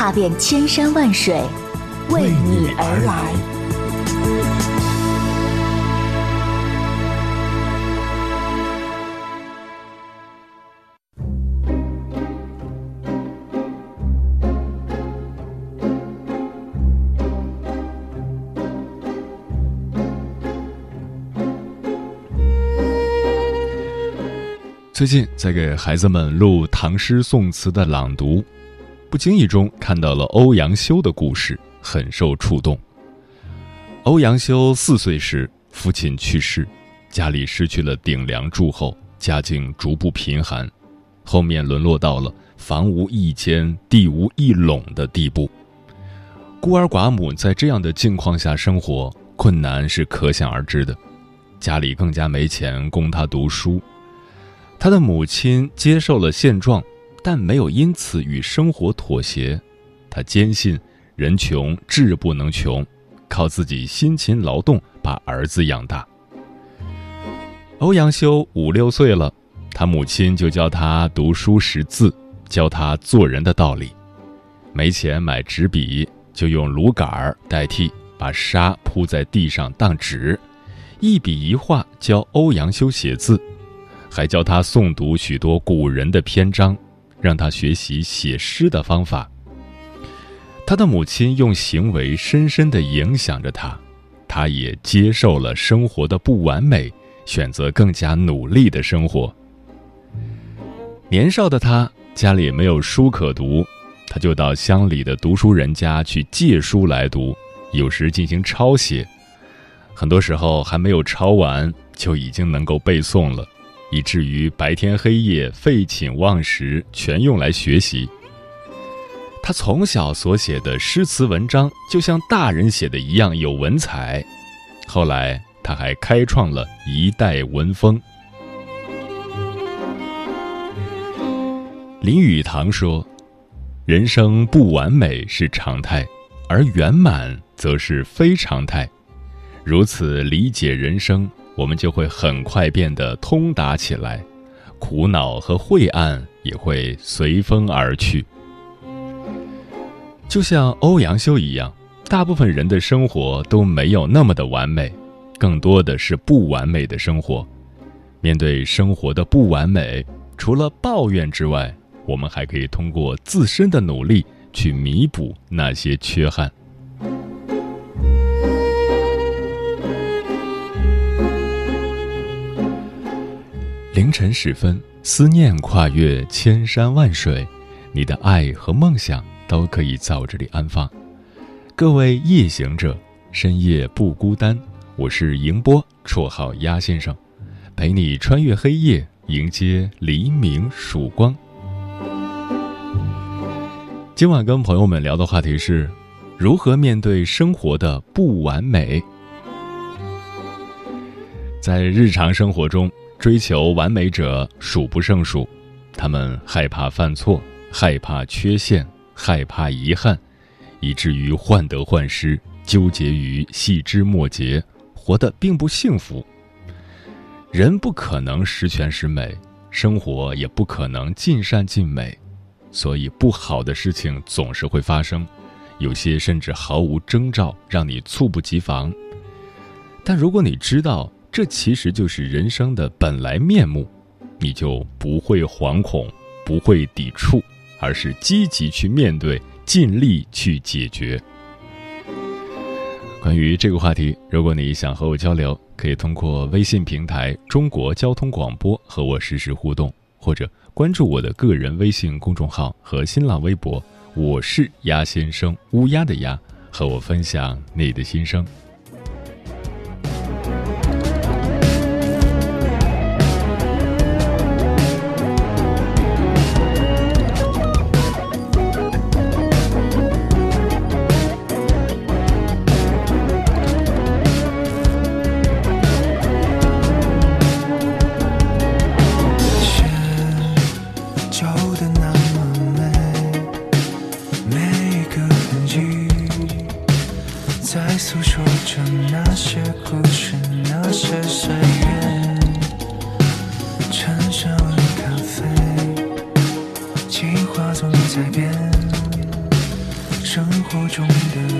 踏遍千山万水，为你而来。最近在给孩子们录唐诗宋词的朗读，不经意中看到了欧阳修的故事，很受触动。欧阳修四岁时，父亲去世，家里失去了顶梁柱后，家境逐步贫寒，后面沦落到了房无一间、地无一垄的地步。孤儿寡母在这样的境况下生活，困难是可想而知的。家里更加没钱供他读书。他的母亲接受了现状，但没有因此与生活妥协。他坚信人穷志不能穷，靠自己辛勤劳动把儿子养大。欧阳修五六岁了，他母亲就教他读书识字，教他做人的道理。没钱买纸笔，就用芦杆儿代替，把沙铺在地上当纸，一笔一画教欧阳修写字。还教他诵读许多古人的篇章，让他学习写诗的方法。他的母亲用行为深深的影响着他，他也接受了生活的不完美，选择更加努力的生活。年少的他家里没有书可读，他就到乡里的读书人家去借书来读，有时进行抄写，很多时候还没有抄完就已经能够背诵了。以至于白天黑夜废寝忘食，全用来学习。他从小所写的诗词文章，就像大人写的一样有文采。后来，他还开创了一代文风。林语堂说：“人生不完美是常态，而圆满则是非常态。如此理解人生。”我们就会很快变得通达起来，苦恼和晦暗也会随风而去。就像欧阳修一样，大部分人的生活都没有那么的完美，更多的是不完美的生活。面对生活的不完美，除了抱怨之外，我们还可以通过自身的努力去弥补那些缺憾。凌晨时分，思念跨越千山万水，你的爱和梦想都可以在我这里安放。各位夜行者，深夜不孤单。我是迎波，绰号鸭先生，陪你穿越黑夜，迎接黎明曙光。今晚跟朋友们聊的话题是：如何面对生活的不完美。在日常生活中。追求完美者数不胜数，他们害怕犯错，害怕缺陷，害怕遗憾，以至于患得患失，纠结于细枝末节，活得并不幸福。人不可能十全十美，生活也不可能尽善尽美，所以不好的事情总是会发生，有些甚至毫无征兆，让你猝不及防。但如果你知道，这其实就是人生的本来面目，你就不会惶恐，不会抵触，而是积极去面对，尽力去解决。关于这个话题，如果你想和我交流，可以通过微信平台“中国交通广播”和我实时互动，或者关注我的个人微信公众号和新浪微博“我是鸭先生”（乌鸦的鸭），和我分享你的心声。在变，生活中的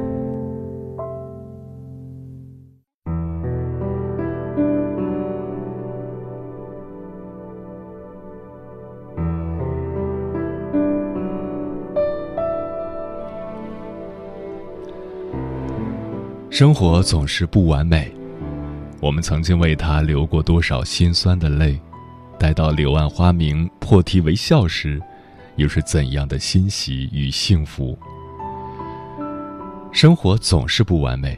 生活总是不完美，我们曾经为它流过多少心酸的泪，待到柳暗花明、破涕为笑时，又是怎样的欣喜与幸福？生活总是不完美，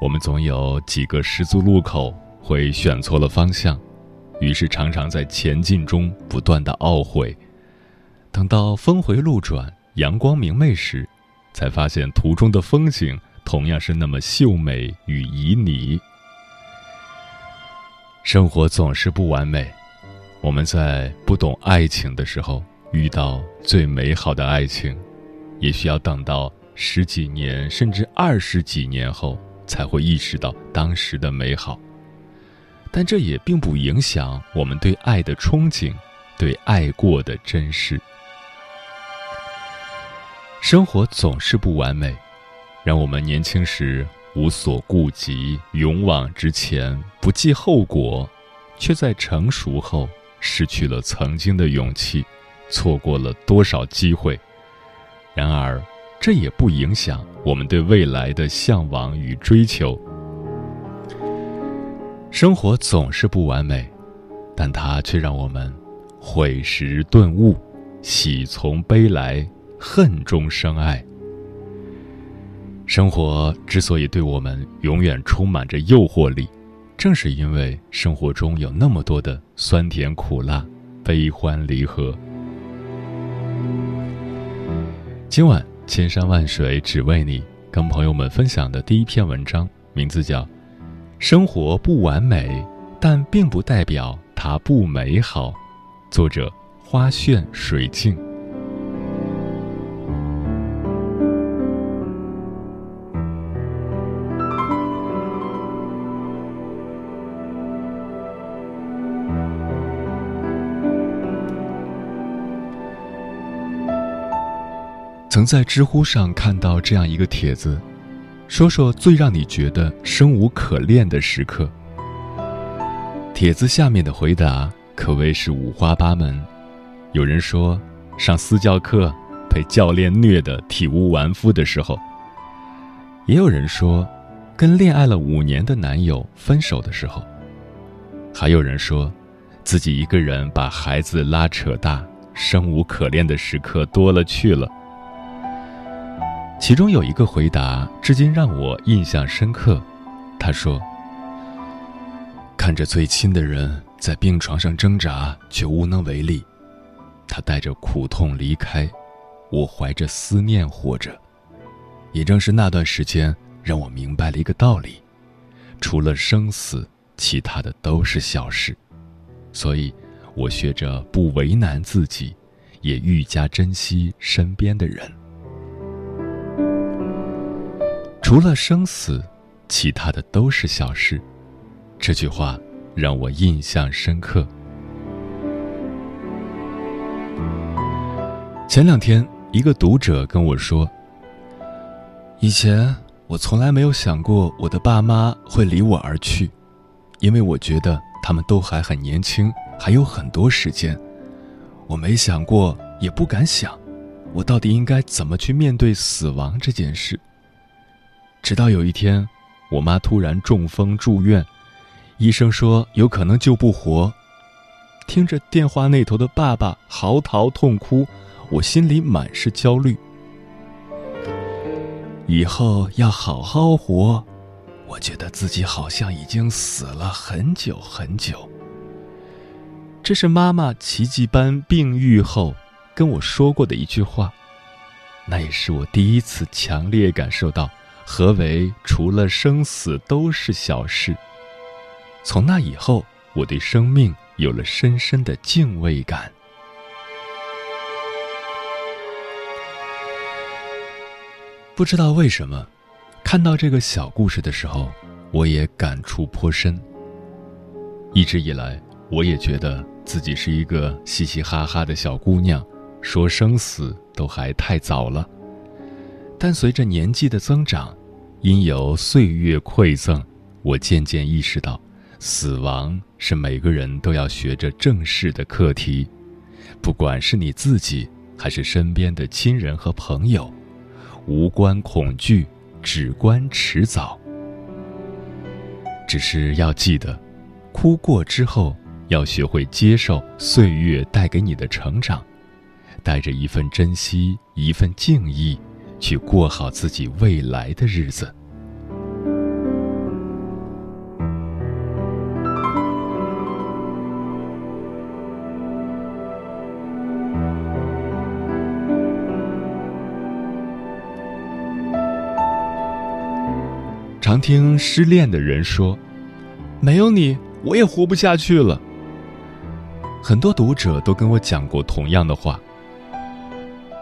我们总有几个十字路口会选错了方向，于是常常在前进中不断的懊悔。等到峰回路转、阳光明媚时，才发现途中的风景同样是那么秀美与旖旎。生活总是不完美，我们在不懂爱情的时候遇到最美好的爱情，也需要等到十几年甚至二十几年后才会意识到当时的美好。但这也并不影响我们对爱的憧憬，对爱过的珍视。生活总是不完美，让我们年轻时无所顾忌、勇往直前、不计后果，却在成熟后失去了曾经的勇气，错过了多少机会。然而，这也不影响我们对未来的向往与追求。生活总是不完美，但它却让我们悔时顿悟，喜从悲来，恨中生爱。生活之所以对我们永远充满着诱惑力，正是因为生活中有那么多的酸甜苦辣、悲欢离合。今晚千山万水只为你，跟朋友们分享的第一篇文章，名字叫。生活不完美，但并不代表它不美好。作者：花炫水镜。曾在知乎上看到这样一个帖子。说说最让你觉得生无可恋的时刻。帖子下面的回答可谓是五花八门，有人说上私教课被教练虐得体无完肤的时候，也有人说跟恋爱了五年的男友分手的时候，还有人说自己一个人把孩子拉扯大，生无可恋的时刻多了去了。其中有一个回答，至今让我印象深刻。他说：“看着最亲的人在病床上挣扎，却无能为力，他带着苦痛离开，我怀着思念活着。也正是那段时间，让我明白了一个道理：除了生死，其他的都是小事。所以，我学着不为难自己，也愈加珍惜身边的人。”除了生死，其他的都是小事。这句话让我印象深刻。前两天，一个读者跟我说：“以前我从来没有想过我的爸妈会离我而去，因为我觉得他们都还很年轻，还有很多时间。我没想过，也不敢想，我到底应该怎么去面对死亡这件事。”直到有一天，我妈突然中风住院，医生说有可能救不活。听着电话那头的爸爸嚎啕痛哭，我心里满是焦虑。以后要好好活，我觉得自己好像已经死了很久很久。这是妈妈奇迹般病愈后跟我说过的一句话，那也是我第一次强烈感受到。何为除了生死都是小事？从那以后，我对生命有了深深的敬畏感。不知道为什么，看到这个小故事的时候，我也感触颇深。一直以来，我也觉得自己是一个嘻嘻哈哈的小姑娘，说生死都还太早了。但随着年纪的增长，因有岁月馈赠，我渐渐意识到，死亡是每个人都要学着正视的课题。不管是你自己，还是身边的亲人和朋友，无关恐惧，只关迟早。只是要记得，哭过之后，要学会接受岁月带给你的成长，带着一份珍惜，一份敬意。去过好自己未来的日子。常听失恋的人说：“没有你，我也活不下去了。”很多读者都跟我讲过同样的话。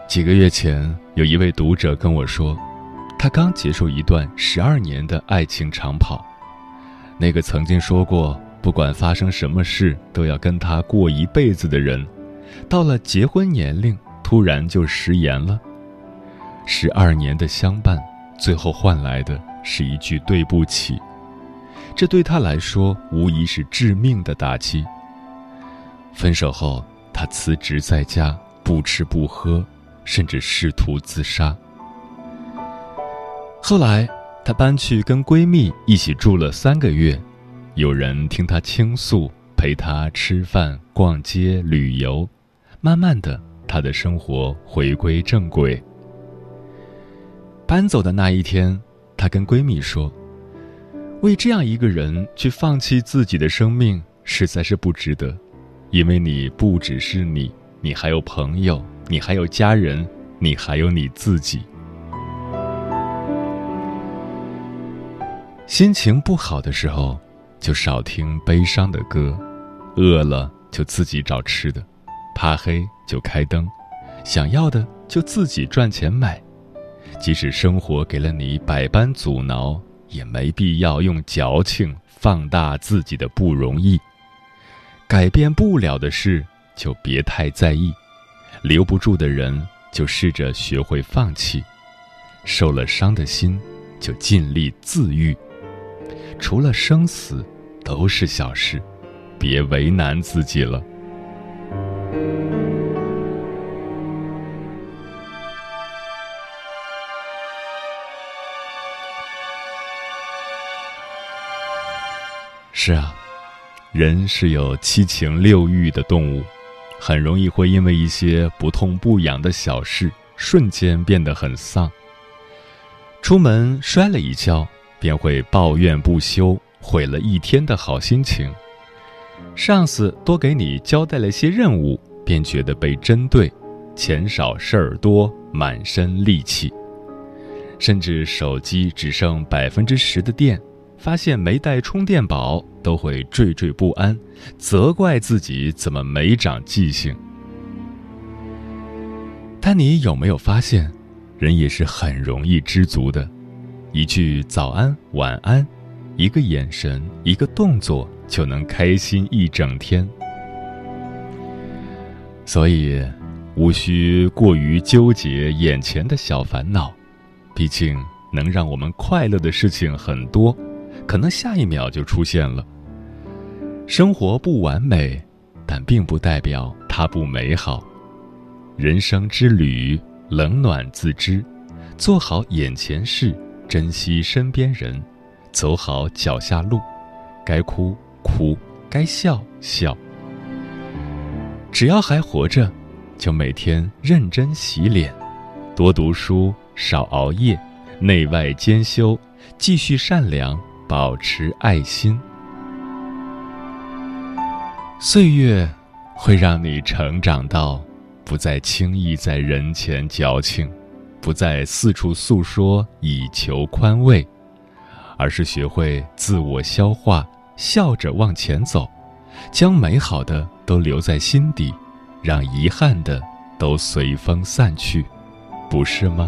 几个月前，有一位读者跟我说，他刚结束一段十二年的爱情长跑，那个曾经说过不管发生什么事都要跟他过一辈子的人，到了结婚年龄突然就食言了。十二年的相伴，最后换来的是一句对不起，这对他来说无疑是致命的打击。分手后，他辞职在家，不吃不喝，甚至试图自杀。后来，她搬去跟闺蜜一起住了三个月，有人听她倾诉，陪她吃饭、逛街、旅游，慢慢的，她的生活回归正轨。搬走的那一天，她跟闺蜜说：“为这样一个人去放弃自己的生命，实在是不值得，因为你不只是你，你还有朋友，你还有家人，你还有你自己。”心情不好的时候，就少听悲伤的歌；饿了就自己找吃的，怕黑就开灯，想要的就自己赚钱买。即使生活给了你百般阻挠，也没必要用矫情放大自己的不容易。改变不了的事，就别太在意；留不住的人，就试着学会放弃。受了伤的心，就尽力自愈。除了生死，都是小事，别为难自己了。是啊，人是有七情六欲的动物，很容易会因为一些不痛不痒的小事，瞬间变得很丧。出门摔了一跤。便会抱怨不休，毁了一天的好心情。上司多给你交代了些任务，便觉得被针对，钱少事儿多，满身戾气。甚至手机只剩百分之十的电，发现没带充电宝，都会惴惴不安，责怪自己怎么没长记性。但你有没有发现，人也是很容易知足的。一句早安、晚安，一个眼神，一个动作，就能开心一整天。所以，无需过于纠结眼前的小烦恼，毕竟能让我们快乐的事情很多，可能下一秒就出现了。生活不完美，但并不代表它不美好。人生之旅，冷暖自知，做好眼前事。珍惜身边人，走好脚下路，该哭哭，该笑笑。只要还活着，就每天认真洗脸，多读书，少熬夜，内外兼修，继续善良，保持爱心。岁月会让你成长到不再轻易在人前矫情。不再四处诉说以求宽慰，而是学会自我消化，笑着往前走，将美好的都留在心底，让遗憾的都随风散去，不是吗？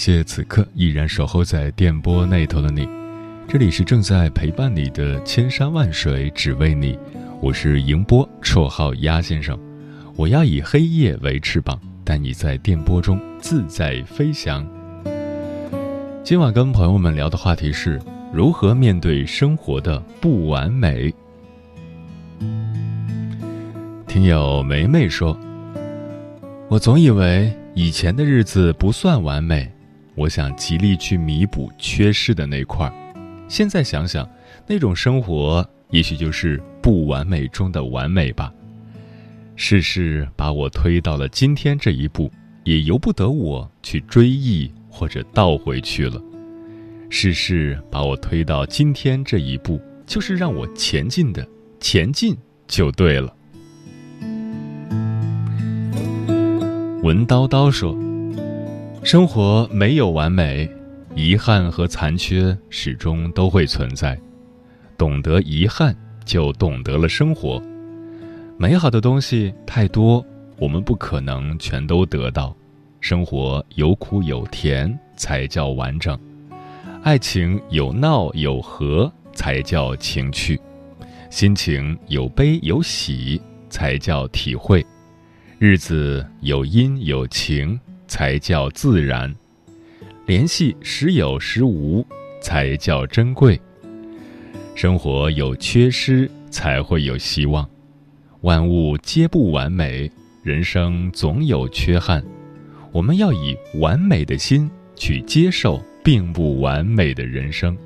谢此刻依然守候在电波那头的你，这里是正在陪伴你的千山万水只为你，我是迎波，绰号鸭先生，我要以黑夜为翅膀，带你在电波中自在飞翔。今晚跟朋友们聊的话题是如何面对生活的不完美。听友梅梅说：“我总以为以前的日子不算完美，我想极力去弥补缺失的那块儿。现在想想，那种生活也许就是不完美中的完美吧。世事把我推到了今天这一步，也由不得我去追忆或者倒回去了。世事把我推到今天这一步，就是让我前进的，前进就对了。”文叨叨说：“生活没有完美，遗憾和残缺始终都会存在。懂得遗憾，就懂得了生活。美好的东西太多，我们不可能全都得到。生活有苦有甜，才叫完整；爱情有闹有和，才叫情趣；心情有悲有喜，才叫体会。”日子有阴有晴，才叫自然；联系时有时无，才叫珍贵。生活有缺失，才会有希望。万物皆不完美，人生总有缺憾。我们要以完美的心去接受并不完美的人生。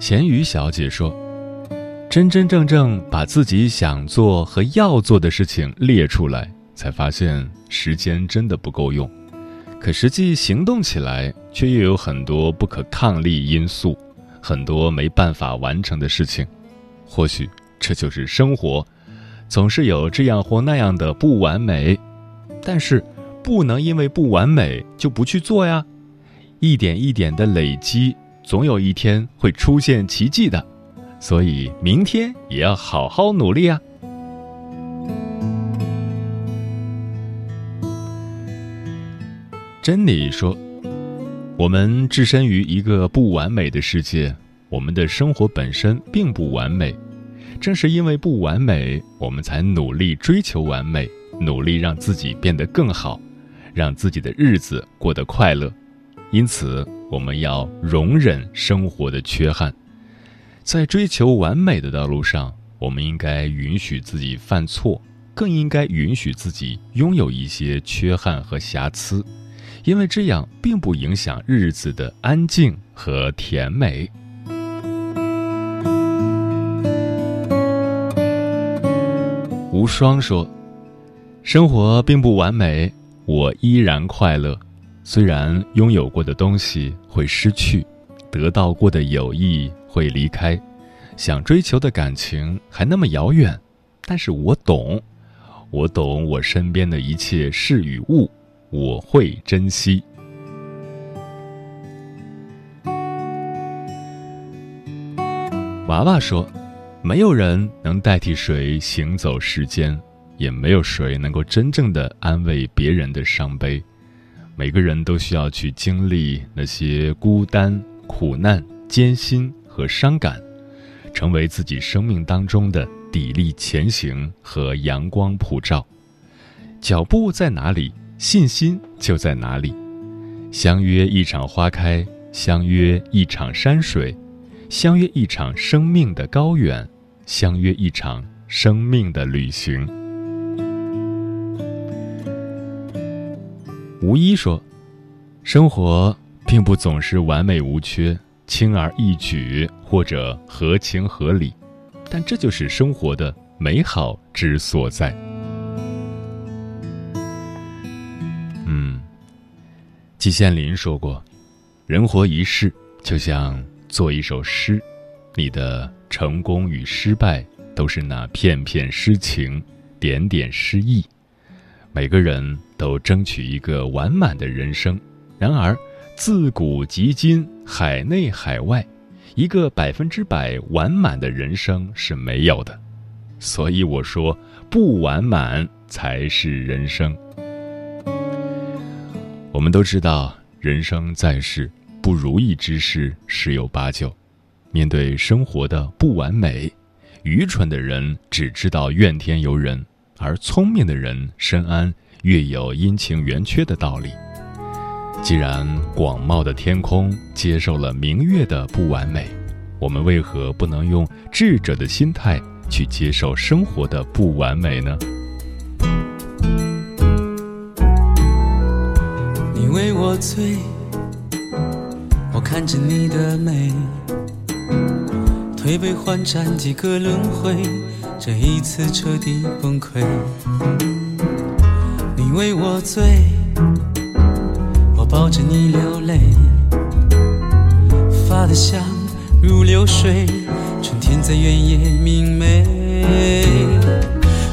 咸鱼小姐说。真真正正把自己想做和要做的事情列出来，才发现时间真的不够用。可实际行动起来，却又有很多不可抗力因素，很多没办法完成的事情。或许这就是生活，总是有这样或那样的不完美。但是，不能因为不完美就不去做呀。一点一点的累积，总有一天会出现奇迹的。所以明天也要好好努力啊！珍妮说：“我们置身于一个不完美的世界，我们的生活本身并不完美。正是因为不完美，我们才努力追求完美，努力让自己变得更好，让自己的日子过得快乐。因此，我们要容忍生活的缺憾。”在追求完美的道路上，我们应该允许自己犯错，更应该允许自己拥有一些缺憾和瑕疵，因为这样并不影响日子的安静和甜美。无双说：“生活并不完美，我依然快乐。虽然拥有过的东西会失去，得到过的友谊。”会离开，想追求的感情还那么遥远，但是我懂，我懂我身边的一切事与物，我会珍惜。娃娃说：“没有人能代替谁行走世间，也没有谁能够真正的安慰别人的伤悲。每个人都需要去经历那些孤单、苦难、艰辛。”和伤感，成为自己生命当中的砥砺前行和阳光普照。脚步在哪里，信心就在哪里。相约一场花开，相约一场山水，相约一场生命的高远，相约一场生命的旅行。吴一说：“生活并不总是完美无缺。”轻而易举，或者合情合理，但这就是生活的美好之所在。嗯，季羡林说过：“人活一世，就像做一首诗，你的成功与失败，都是那片片诗情，点点诗意。每个人都争取一个完满的人生，然而。”自古及今，海内海外，一个百分之百完满的人生是没有的。所以我说，不完满才是人生。我们都知道，人生在世，不如意之事十有八九。面对生活的不完美，愚蠢的人只知道怨天尤人，而聪明的人深谙“月有阴晴圆缺”的道理。既然广袤的天空接受了明月的不完美，我们为何不能用智者的心态去接受生活的不完美呢？你为我醉，我看着你的美，推杯换盏几个轮回，这一次彻底崩溃。你为我醉，抱着你流泪，发的香如流水，春天在原野明媚。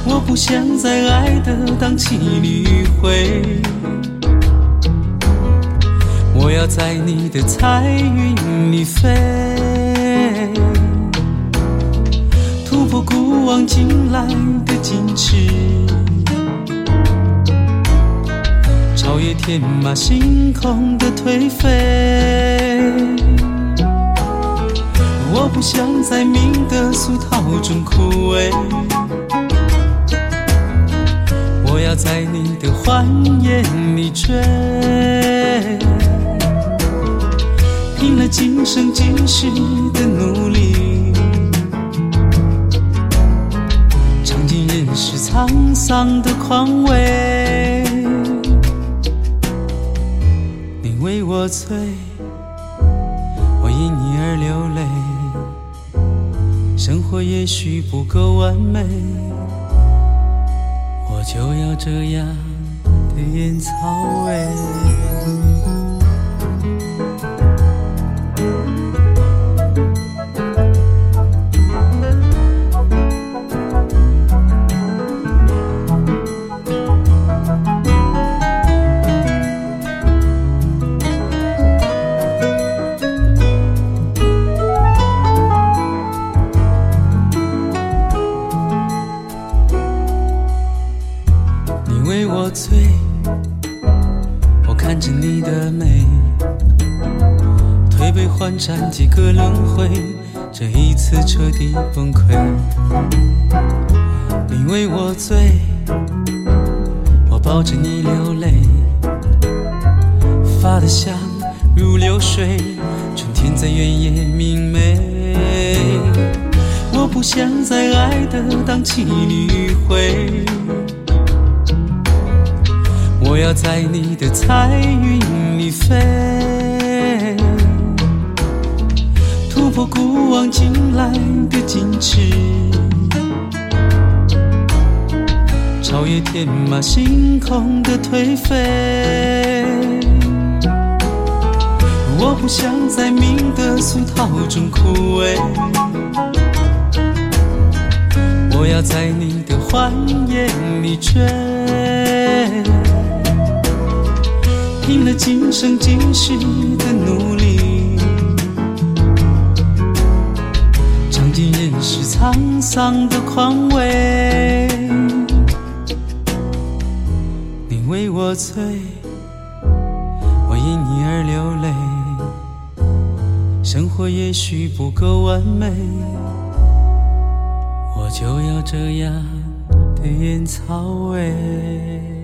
我不想在爱的荡气里回。我要在你的彩云里飞，突破古往今来的矜持，超越天马行空的颓废。我不想在命的俗套中枯萎，我要在你的欢颜里追。拼了今生今世的努力，尝尽人世沧桑的况味。为我醉，我因你而流泪。生活也许不够完美，我就要这样的烟草味。推杯换盏几个轮回，这一次彻底崩溃。你为我醉，我抱着你流泪，发的香如流水，春天在原野明媚。我不想在爱的荡气里回。我要在你的彩云里飞，突破古往今来的矜持，超越天马行空的颓废。我不想在命的俗套中枯萎，我要在你的欢颜里追。拼了今生今世的努力，尽人世沧桑的况味。你为我醉，我因你而流泪。生活也许不够完美，我就要这样的烟草味。